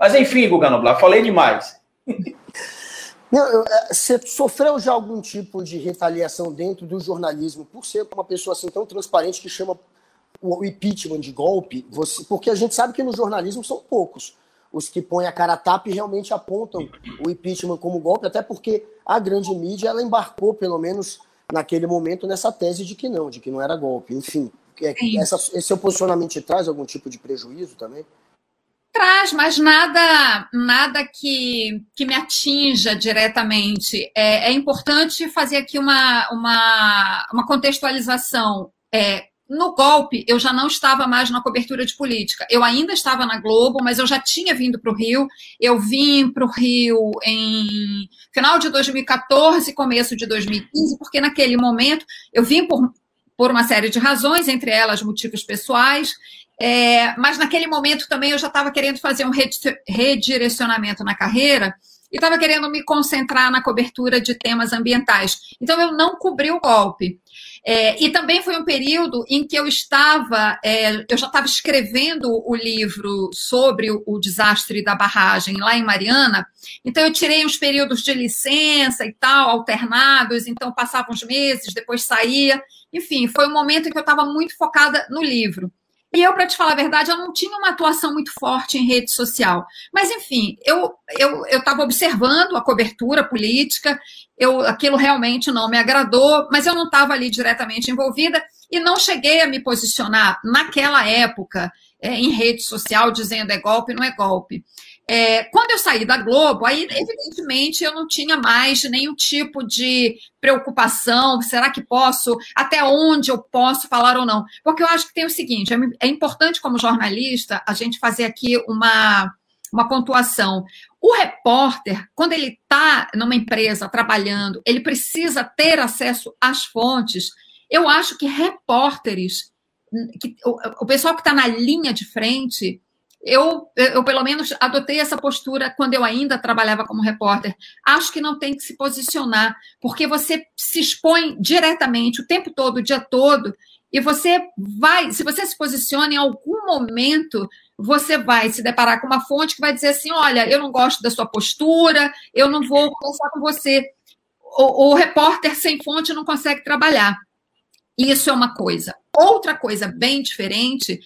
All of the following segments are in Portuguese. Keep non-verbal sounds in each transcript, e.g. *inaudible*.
Mas enfim, Guga Noblar, falei demais. *laughs* Não, é, você sofreu já algum tipo de retaliação dentro do jornalismo por ser uma pessoa assim tão transparente que chama o impeachment de golpe? Você, porque a gente sabe que no jornalismo são poucos os que põem a cara a tapa e realmente apontam o impeachment como golpe, até porque a grande mídia ela embarcou, pelo menos naquele momento, nessa tese de que não, de que não era golpe. Enfim, é, essa, esse seu posicionamento te traz algum tipo de prejuízo também? Traz, mas nada nada que, que me atinja diretamente. É, é importante fazer aqui uma, uma, uma contextualização. É, no golpe, eu já não estava mais na cobertura de política. Eu ainda estava na Globo, mas eu já tinha vindo para o Rio. Eu vim para o Rio em final de 2014, começo de 2015, porque naquele momento eu vim por, por uma série de razões, entre elas motivos pessoais. É, mas naquele momento também eu já estava querendo fazer um redirecionamento na carreira e estava querendo me concentrar na cobertura de temas ambientais. Então eu não cobri o golpe. É, e também foi um período em que eu estava, é, eu já estava escrevendo o livro sobre o, o, desastre da barragem lá em Mariana, então eu tirei uns períodos de licença e tal, alternados, então passava uns meses, depois saía, enfim, foi um momento em que eu estava muito focada no livro. E eu, para te falar a verdade, eu não tinha uma atuação muito forte em rede social. Mas, enfim, eu estava eu, eu observando a cobertura política, eu, aquilo realmente não me agradou, mas eu não estava ali diretamente envolvida e não cheguei a me posicionar naquela época é, em rede social dizendo é golpe, não é golpe. É, quando eu saí da Globo, aí, evidentemente, eu não tinha mais nenhum tipo de preocupação. Será que posso? Até onde eu posso falar ou não? Porque eu acho que tem o seguinte: é, é importante, como jornalista, a gente fazer aqui uma, uma pontuação. O repórter, quando ele está numa empresa trabalhando, ele precisa ter acesso às fontes. Eu acho que repórteres, que, o, o pessoal que está na linha de frente, eu, eu, pelo menos, adotei essa postura quando eu ainda trabalhava como repórter. Acho que não tem que se posicionar, porque você se expõe diretamente o tempo todo, o dia todo, e você vai, se você se posiciona em algum momento, você vai se deparar com uma fonte que vai dizer assim: olha, eu não gosto da sua postura, eu não vou conversar com você. O, o repórter sem fonte não consegue trabalhar. Isso é uma coisa. Outra coisa bem diferente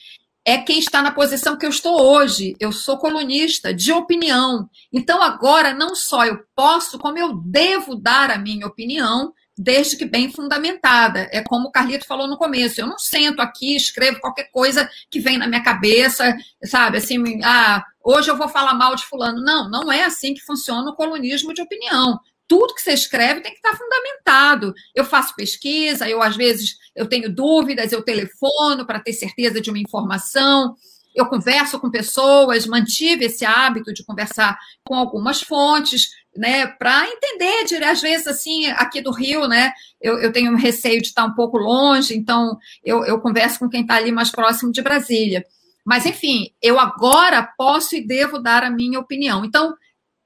é quem está na posição que eu estou hoje. Eu sou colunista de opinião. Então, agora, não só eu posso, como eu devo dar a minha opinião, desde que bem fundamentada. É como o Carlito falou no começo. Eu não sento aqui, escrevo qualquer coisa que vem na minha cabeça, sabe? Assim, ah, hoje eu vou falar mal de fulano. Não, não é assim que funciona o colunismo de opinião tudo que você escreve tem que estar fundamentado. Eu faço pesquisa, eu às vezes eu tenho dúvidas, eu telefono para ter certeza de uma informação, eu converso com pessoas, mantive esse hábito de conversar com algumas fontes, né, para entender, de, às vezes, assim, aqui do Rio, né, eu, eu tenho receio de estar um pouco longe, então eu, eu converso com quem está ali mais próximo de Brasília. Mas, enfim, eu agora posso e devo dar a minha opinião. Então,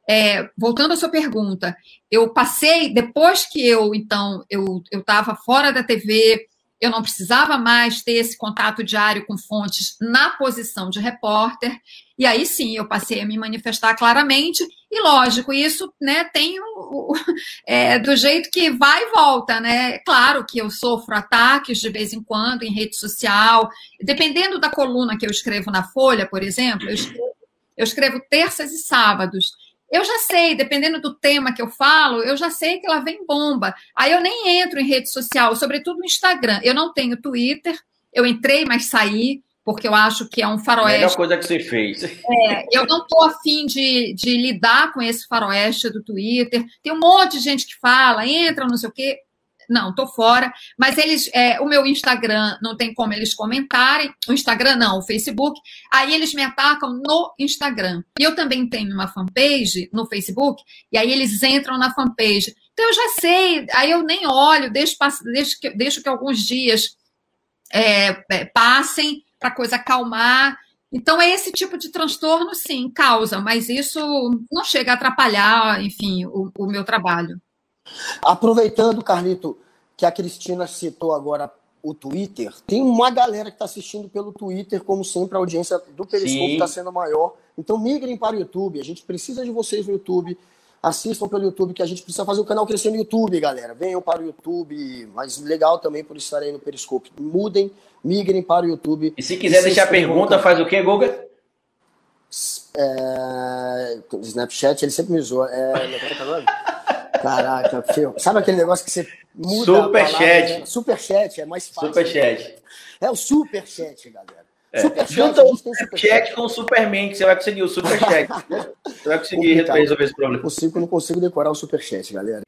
é, voltando à sua pergunta, eu passei, depois que eu, então, eu estava fora da TV, eu não precisava mais ter esse contato diário com fontes na posição de repórter, e aí sim eu passei a me manifestar claramente, e lógico, isso né, tem o, o *laughs* é, do jeito que vai e volta, né? Claro que eu sofro ataques de vez em quando em rede social, dependendo da coluna que eu escrevo na Folha, por exemplo, eu escrevo, eu escrevo terças e sábados. Eu já sei, dependendo do tema que eu falo, eu já sei que lá vem bomba. Aí eu nem entro em rede social, sobretudo no Instagram. Eu não tenho Twitter, eu entrei, mas saí, porque eu acho que é um faroeste. Melhor coisa que você fez. É, eu não estou afim de, de lidar com esse faroeste do Twitter. Tem um monte de gente que fala, entra, não sei o quê não, tô fora. Mas eles, é, o meu Instagram não tem como eles comentarem. O Instagram não, o Facebook. Aí eles me atacam no Instagram. E eu também tenho uma fanpage no Facebook. E aí eles entram na fanpage. Então eu já sei. Aí eu nem olho, deixo, deixo, que, deixo que alguns dias é, é, passem para coisa acalmar. Então, é esse tipo de transtorno, sim, causa, mas isso não chega a atrapalhar, enfim, o, o meu trabalho. Aproveitando, Carlito, que a Cristina citou agora o Twitter, tem uma galera que está assistindo pelo Twitter, como sempre, a audiência do Periscope está sendo maior. Então migrem para o YouTube. A gente precisa de vocês no YouTube. Assistam pelo YouTube, que a gente precisa fazer o canal crescer no YouTube, galera. Venham para o YouTube, mas legal também por estarem no Periscope. Mudem, migrem para o YouTube. E se quiser deixar pergunta, faz o quê, Guga? É... Snapchat, ele sempre me zoa. É... *laughs* Caraca, filho. Sabe aquele negócio que você muda Superchat. Né? Superchat, é mais fácil. Superchat. É o superchat, galera. É. Superchat, Junta o superchat com o Superman, que você vai conseguir o superchat. *laughs* você vai conseguir resolver esse problema. Consigo, não consigo decorar o superchat, galera.